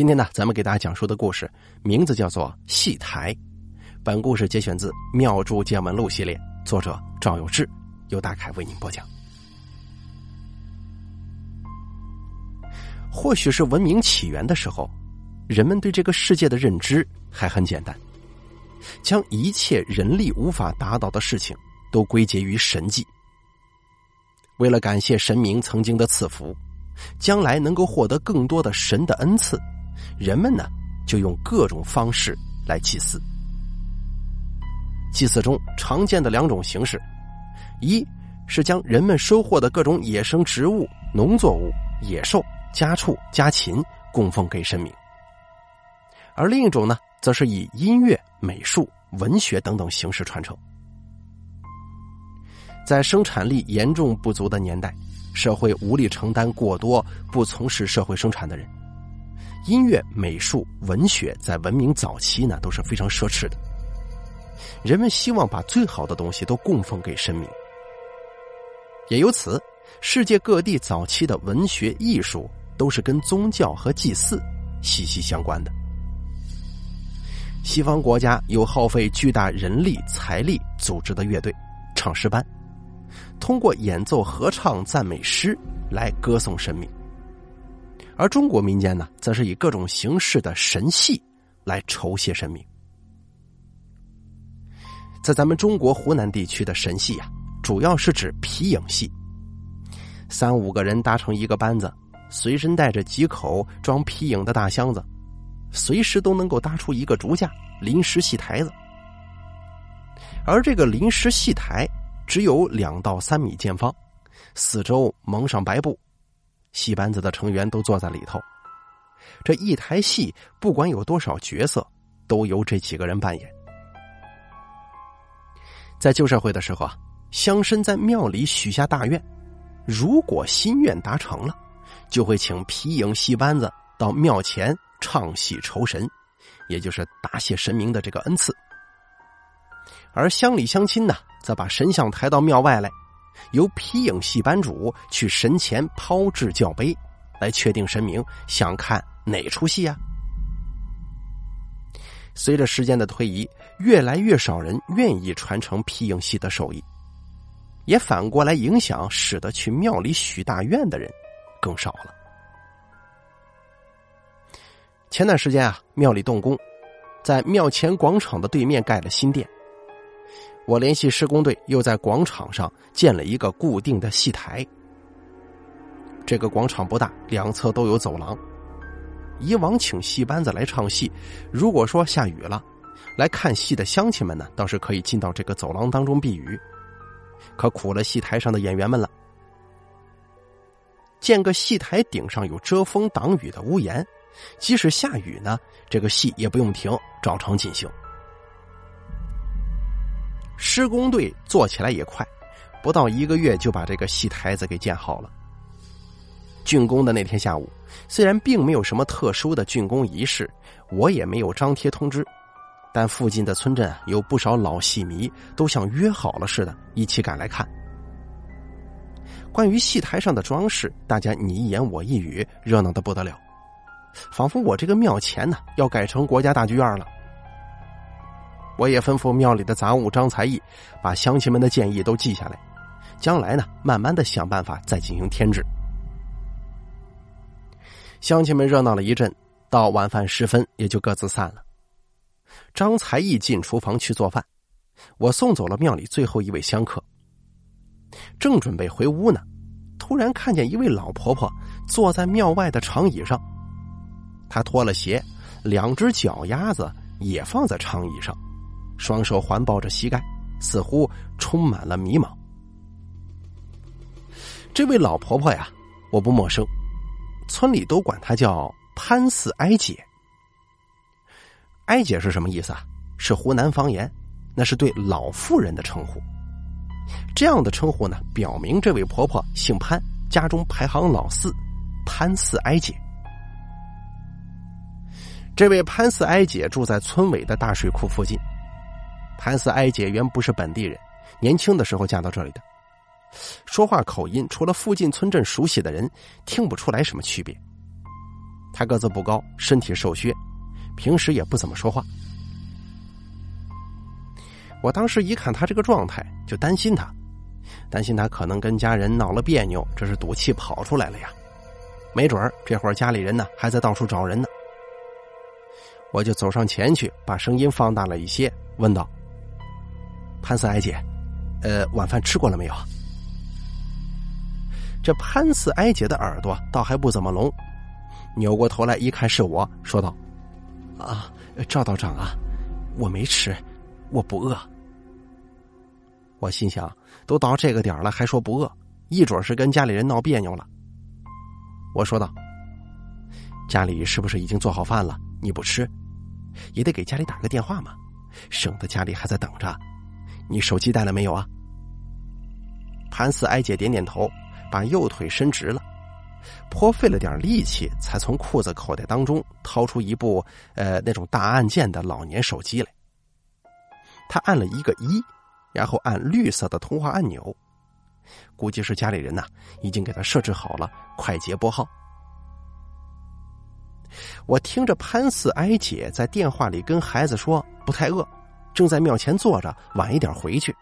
今天呢，咱们给大家讲述的故事名字叫做《戏台》。本故事节选自《妙著见闻录》系列，作者赵有志，由大凯为您播讲。或许是文明起源的时候，人们对这个世界的认知还很简单，将一切人力无法达到的事情都归结于神迹。为了感谢神明曾经的赐福，将来能够获得更多的神的恩赐。人们呢，就用各种方式来祭祀。祭祀中常见的两种形式，一是将人们收获的各种野生植物、农作物、野兽、家畜、家禽供奉给神明；而另一种呢，则是以音乐、美术、文学等等形式传承。在生产力严重不足的年代，社会无力承担过多不从事社会生产的人。音乐、美术、文学在文明早期呢都是非常奢侈的。人们希望把最好的东西都供奉给神明，也由此，世界各地早期的文学艺术都是跟宗教和祭祀息息相关的。西方国家有耗费巨大人力财力组织的乐队、唱诗班，通过演奏合唱赞美诗来歌颂神明。而中国民间呢，则是以各种形式的神戏来酬谢神明。在咱们中国湖南地区的神戏啊，主要是指皮影戏。三五个人搭成一个班子，随身带着几口装皮影的大箱子，随时都能够搭出一个竹架临时戏台子。而这个临时戏台只有两到三米见方，四周蒙上白布。戏班子的成员都坐在里头，这一台戏不管有多少角色，都由这几个人扮演。在旧社会的时候啊，乡绅在庙里许下大愿，如果心愿达成了，就会请皮影戏班子到庙前唱戏酬神，也就是答谢神明的这个恩赐。而乡里乡亲呢，则把神像抬到庙外来。由皮影戏班主去神前抛掷教杯，来确定神明想看哪出戏啊？随着时间的推移，越来越少人愿意传承皮影戏的手艺，也反过来影响，使得去庙里许大愿的人更少了。前段时间啊，庙里动工，在庙前广场的对面盖了新店。我联系施工队，又在广场上建了一个固定的戏台。这个广场不大，两侧都有走廊。以往请戏班子来唱戏，如果说下雨了，来看戏的乡亲们呢，倒是可以进到这个走廊当中避雨。可苦了戏台上的演员们了。建个戏台顶上有遮风挡雨的屋檐，即使下雨呢，这个戏也不用停，照常进行。施工队做起来也快，不到一个月就把这个戏台子给建好了。竣工的那天下午，虽然并没有什么特殊的竣工仪式，我也没有张贴通知，但附近的村镇有不少老戏迷都像约好了似的，一起赶来看。关于戏台上的装饰，大家你一言我一语，热闹的不得了，仿佛我这个庙前呢要改成国家大剧院了。我也吩咐庙里的杂物张才艺，把乡亲们的建议都记下来，将来呢，慢慢的想办法再进行添置。乡亲们热闹了一阵，到晚饭时分也就各自散了。张才艺进厨房去做饭，我送走了庙里最后一位香客。正准备回屋呢，突然看见一位老婆婆坐在庙外的长椅上，她脱了鞋，两只脚丫子也放在长椅上。双手环抱着膝盖，似乎充满了迷茫。这位老婆婆呀，我不陌生，村里都管她叫潘四哀姐。哀姐是什么意思啊？是湖南方言，那是对老妇人的称呼。这样的称呼呢，表明这位婆婆姓潘，家中排行老四，潘四哀姐。这位潘四哀姐住在村尾的大水库附近。潘四哀姐原不是本地人，年轻的时候嫁到这里的，说话口音除了附近村镇熟悉的人听不出来什么区别。他个子不高，身体瘦削，平时也不怎么说话。我当时一看他这个状态，就担心他，担心他可能跟家人闹了别扭，这是赌气跑出来了呀。没准儿这会儿家里人呢还在到处找人呢。我就走上前去，把声音放大了一些，问道：“潘四哀姐，呃，晚饭吃过了没有？”这潘四哀姐的耳朵倒还不怎么聋，扭过头来一看是我，说道：“啊，赵道长啊，我没吃，我不饿。”我心想，都到这个点了，还说不饿，一准是跟家里人闹别扭了。我说道：“家里是不是已经做好饭了？你不吃，也得给家里打个电话嘛，省得家里还在等着。你手机带了没有啊？”潘四哀姐点点头。把右腿伸直了，颇费了点力气，才从裤子口袋当中掏出一部呃那种大按键的老年手机来。他按了一个一，然后按绿色的通话按钮，估计是家里人呐已经给他设置好了快捷拨号。我听着潘四哀姐在电话里跟孩子说不太饿，正在庙前坐着，晚一点回去。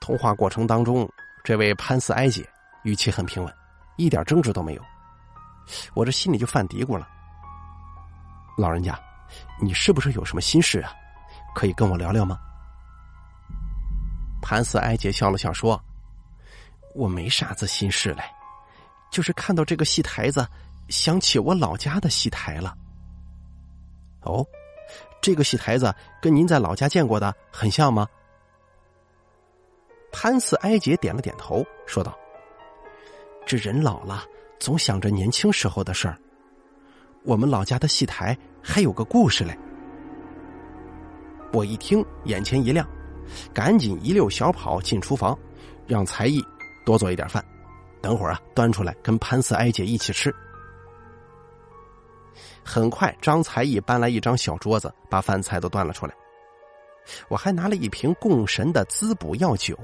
通话过程当中。这位潘四哀姐语气很平稳，一点争执都没有。我这心里就犯嘀咕了：老人家，你是不是有什么心事啊？可以跟我聊聊吗？潘四哀姐笑了笑说：“我没啥子心事嘞，就是看到这个戏台子，想起我老家的戏台了。”哦，这个戏台子跟您在老家见过的很像吗？潘四哀姐点了点头，说道：“这人老了，总想着年轻时候的事儿。我们老家的戏台还有个故事嘞。”我一听，眼前一亮，赶紧一溜小跑进厨房，让才艺多做一点饭，等会儿啊端出来跟潘四哀姐一起吃。很快，张才艺搬来一张小桌子，把饭菜都端了出来。我还拿了一瓶供神的滋补药酒，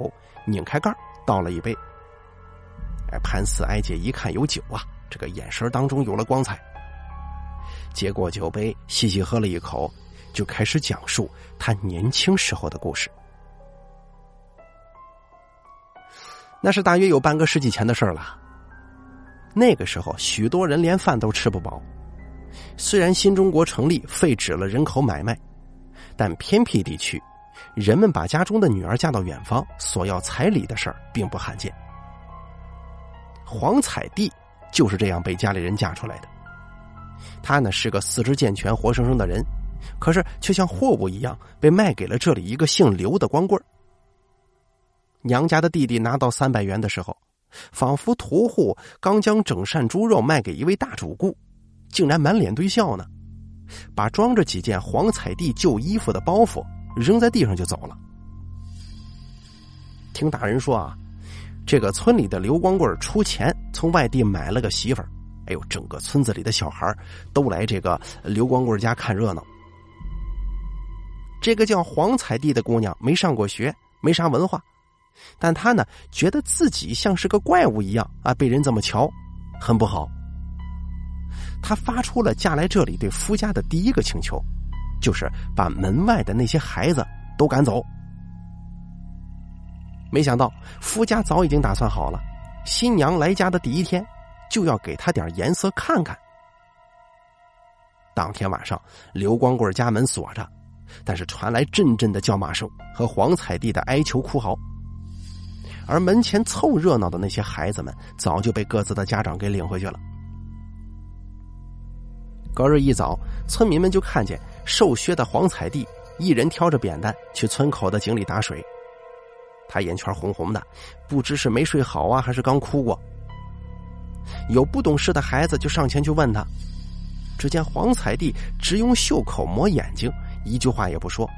拧开盖倒了一杯。哎，潘四哀姐一看有酒啊，这个眼神当中有了光彩。接过酒杯，细细喝了一口，就开始讲述他年轻时候的故事。那是大约有半个世纪前的事儿了。那个时候，许多人连饭都吃不饱。虽然新中国成立，废止了人口买卖。但偏僻地区，人们把家中的女儿嫁到远方，索要彩礼的事儿并不罕见。黄彩娣就是这样被家里人嫁出来的。她呢是个四肢健全、活生生的人，可是却像货物一样被卖给了这里一个姓刘的光棍娘家的弟弟拿到三百元的时候，仿佛屠户刚将整扇猪肉卖给一位大主顾，竟然满脸堆笑呢。把装着几件黄彩娣旧衣服的包袱扔在地上就走了。听大人说啊，这个村里的刘光棍出钱从外地买了个媳妇儿，哎呦，整个村子里的小孩都来这个刘光棍家看热闹。这个叫黄彩娣的姑娘没上过学，没啥文化，但她呢觉得自己像是个怪物一样啊，被人这么瞧，很不好。他发出了嫁来这里对夫家的第一个请求，就是把门外的那些孩子都赶走。没想到夫家早已经打算好了，新娘来家的第一天就要给她点颜色看看。当天晚上，刘光棍家门锁着，但是传来阵阵的叫骂声和黄彩娣的哀求哭嚎，而门前凑热闹的那些孩子们早就被各自的家长给领回去了。隔日一早，村民们就看见瘦削的黄彩娣一人挑着扁担去村口的井里打水。他眼圈红红的，不知是没睡好啊，还是刚哭过。有不懂事的孩子就上前去问他，只见黄彩娣只用袖口抹眼睛，一句话也不说。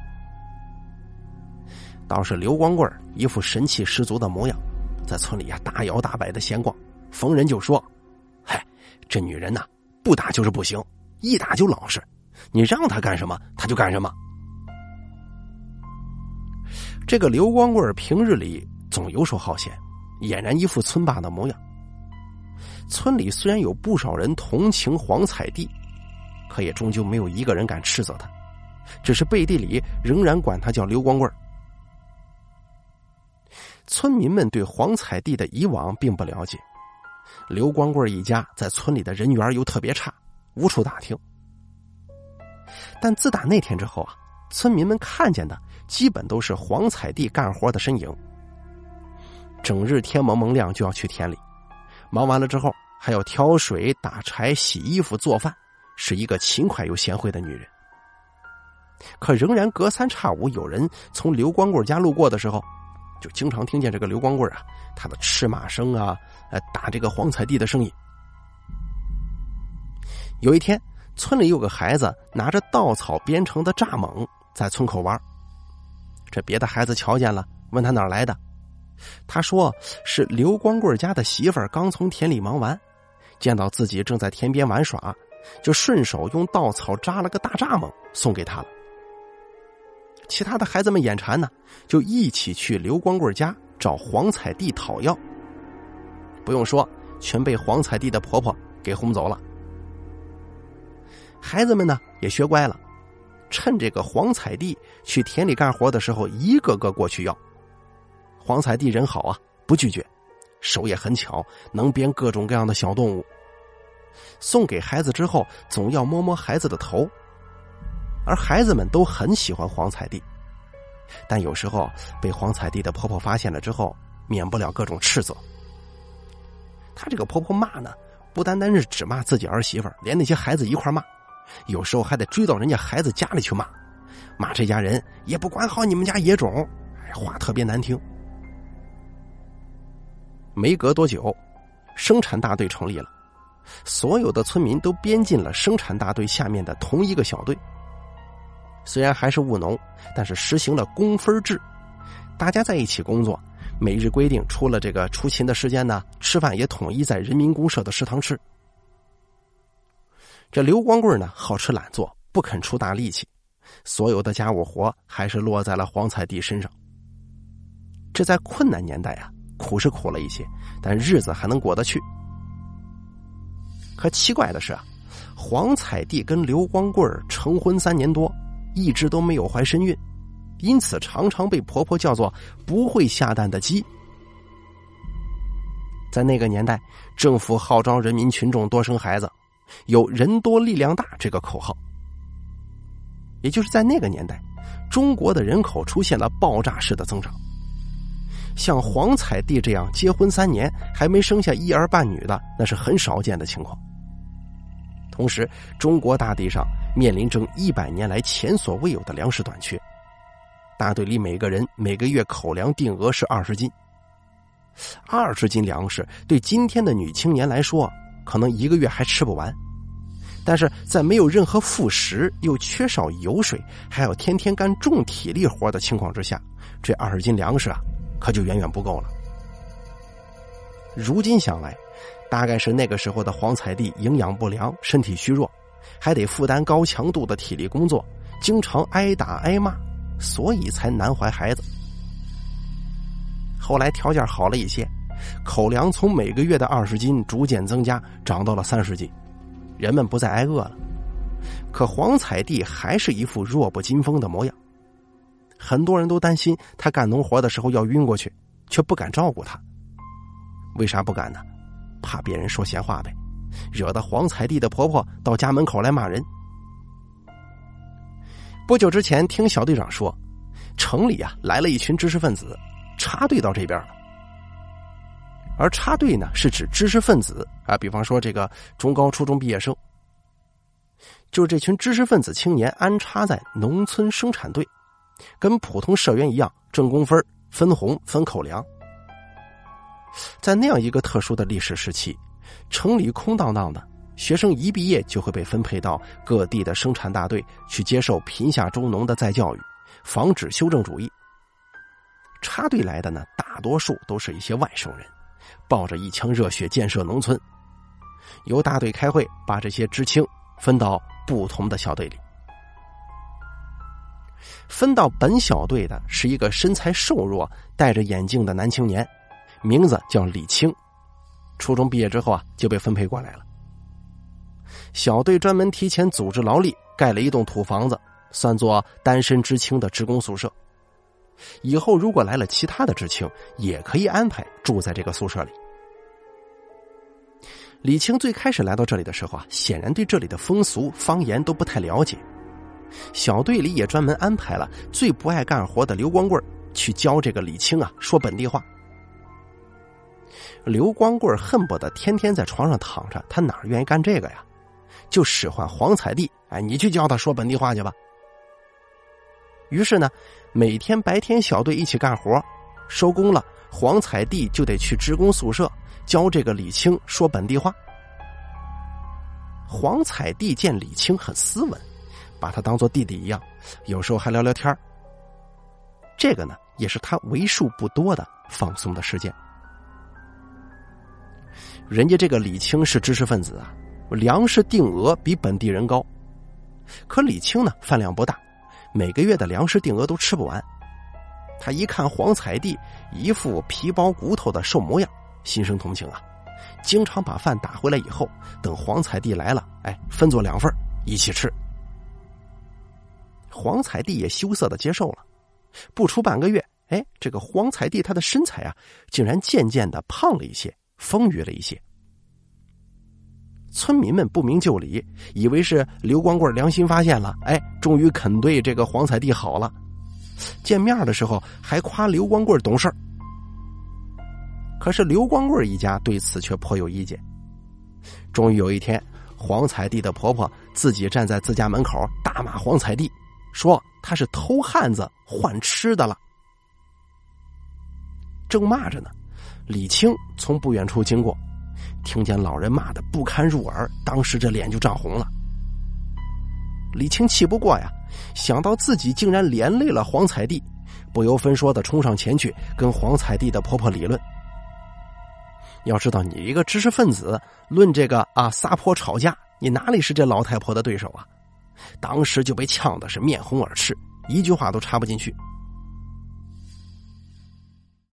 倒是刘光棍一副神气十足的模样，在村里呀大摇大摆的闲逛，逢人就说：“嗨，这女人呐，不打就是不行。”一打就老实，你让他干什么他就干什么。这个刘光棍平日里总游手好闲，俨然一副村霸的模样。村里虽然有不少人同情黄彩娣，可也终究没有一个人敢斥责他，只是背地里仍然管他叫刘光棍村民们对黄彩娣的以往并不了解，刘光棍一家在村里的人缘又特别差，无处打听。但自打那天之后啊，村民们看见的基本都是黄彩娣干活的身影。整日天蒙蒙亮就要去田里，忙完了之后还要挑水、打柴、洗衣服、做饭，是一个勤快又贤惠的女人。可仍然隔三差五有人从刘光棍家路过的时候，就经常听见这个刘光棍啊，他的吃马声啊，呃，打这个黄彩娣的声音。有一天，村里有个孩子拿着稻草编成的蚱蜢在村口玩，这别的孩子瞧见了，问他哪来的。他说：“是刘光棍家的媳妇儿刚从田里忙完，见到自己正在田边玩耍，就顺手用稻草扎了个大蚱蜢送给他了。”其他的孩子们眼馋呢，就一起去刘光棍家找黄彩娣讨要。不用说，全被黄彩娣的婆婆给轰走了。孩子们呢也学乖了，趁这个黄彩娣去田里干活的时候，一个个过去要。黄彩娣人好啊，不拒绝，手也很巧，能编各种各样的小动物。送给孩子之后，总要摸摸孩子的头，而孩子们都很喜欢黄彩娣，但有时候被黄彩娣的婆婆发现了之后，免不了各种斥责。她这个婆婆骂呢，不单单是只骂自己儿媳妇连那些孩子一块骂，有时候还得追到人家孩子家里去骂，骂这家人也不管好你们家野种，话特别难听。没隔多久，生产大队成立了，所有的村民都编进了生产大队下面的同一个小队。虽然还是务农，但是实行了工分制，大家在一起工作，每日规定，除了这个出勤的时间呢，吃饭也统一在人民公社的食堂吃。这刘光棍呢，好吃懒做，不肯出大力气，所有的家务活还是落在了黄彩娣身上。这在困难年代啊。苦是苦了一些，但日子还能过得去。可奇怪的是啊，黄彩娣跟刘光棍成婚三年多，一直都没有怀身孕，因此常常被婆婆叫做“不会下蛋的鸡”。在那个年代，政府号召人民群众多生孩子，有“人多力量大”这个口号。也就是在那个年代，中国的人口出现了爆炸式的增长。像黄彩娣这样结婚三年还没生下一儿半女的，那是很少见的情况。同时，中国大地上面临着一百年来前所未有的粮食短缺，大队里每个人每个月口粮定额是二十斤。二十斤粮食对今天的女青年来说，可能一个月还吃不完。但是在没有任何副食，又缺少油水，还要天天干重体力活的情况之下，这二十斤粮食啊！可就远远不够了。如今想来，大概是那个时候的黄彩娣营养不良，身体虚弱，还得负担高强度的体力工作，经常挨打挨骂，所以才难怀孩子。后来条件好了一些，口粮从每个月的二十斤逐渐增加，涨到了三十斤，人们不再挨饿了。可黄彩娣还是一副弱不禁风的模样。很多人都担心他干农活的时候要晕过去，却不敢照顾他。为啥不敢呢？怕别人说闲话呗，惹得黄彩娣的婆婆到家门口来骂人。不久之前，听小队长说，城里啊来了一群知识分子，插队到这边了。而插队呢，是指知识分子啊，比方说这个中高初中毕业生，就是这群知识分子青年安插在农村生产队。跟普通社员一样挣工分、分红、分口粮。在那样一个特殊的历史时期，城里空荡荡的，学生一毕业就会被分配到各地的生产大队去接受贫下中农的再教育，防止修正主义。插队来的呢，大多数都是一些外省人，抱着一腔热血建设农村。由大队开会，把这些知青分到不同的小队里。分到本小队的是一个身材瘦弱、戴着眼镜的男青年，名字叫李青。初中毕业之后啊，就被分配过来了。小队专门提前组织劳力，盖了一栋土房子，算作单身知青的职工宿舍。以后如果来了其他的知青，也可以安排住在这个宿舍里。李青最开始来到这里的时候啊，显然对这里的风俗方言都不太了解。小队里也专门安排了最不爱干活的刘光棍去教这个李青啊说本地话。刘光棍恨不得天天在床上躺着，他哪愿意干这个呀？就使唤黄彩娣，哎，你去教他说本地话去吧。于是呢，每天白天小队一起干活，收工了，黄彩娣就得去职工宿舍教这个李青说本地话。黄彩娣见李青很斯文，把他当做弟弟一样，有时候还聊聊天这个呢，也是他为数不多的放松的时间。人家这个李青是知识分子啊，粮食定额比本地人高，可李青呢饭量不大。每个月的粮食定额都吃不完，他一看黄彩娣一副皮包骨头的瘦模样，心生同情啊，经常把饭打回来以后，等黄彩娣来了，哎，分作两份一起吃。黄彩娣也羞涩的接受了，不出半个月，哎，这个黄彩娣她的身材啊，竟然渐渐的胖了一些，丰腴了一些。村民们不明就里，以为是刘光棍良心发现了，哎，终于肯对这个黄彩娣好了。见面的时候还夸刘光棍懂事可是刘光棍一家对此却颇有意见。终于有一天，黄彩娣的婆婆自己站在自家门口大骂黄彩娣，说她是偷汉子换吃的了。正骂着呢，李青从不远处经过。听见老人骂的不堪入耳，当时这脸就涨红了。李青气不过呀，想到自己竟然连累了黄彩娣，不由分说的冲上前去跟黄彩娣的婆婆理论。要知道，你一个知识分子论这个啊撒泼吵架，你哪里是这老太婆的对手啊？当时就被呛的是面红耳赤，一句话都插不进去。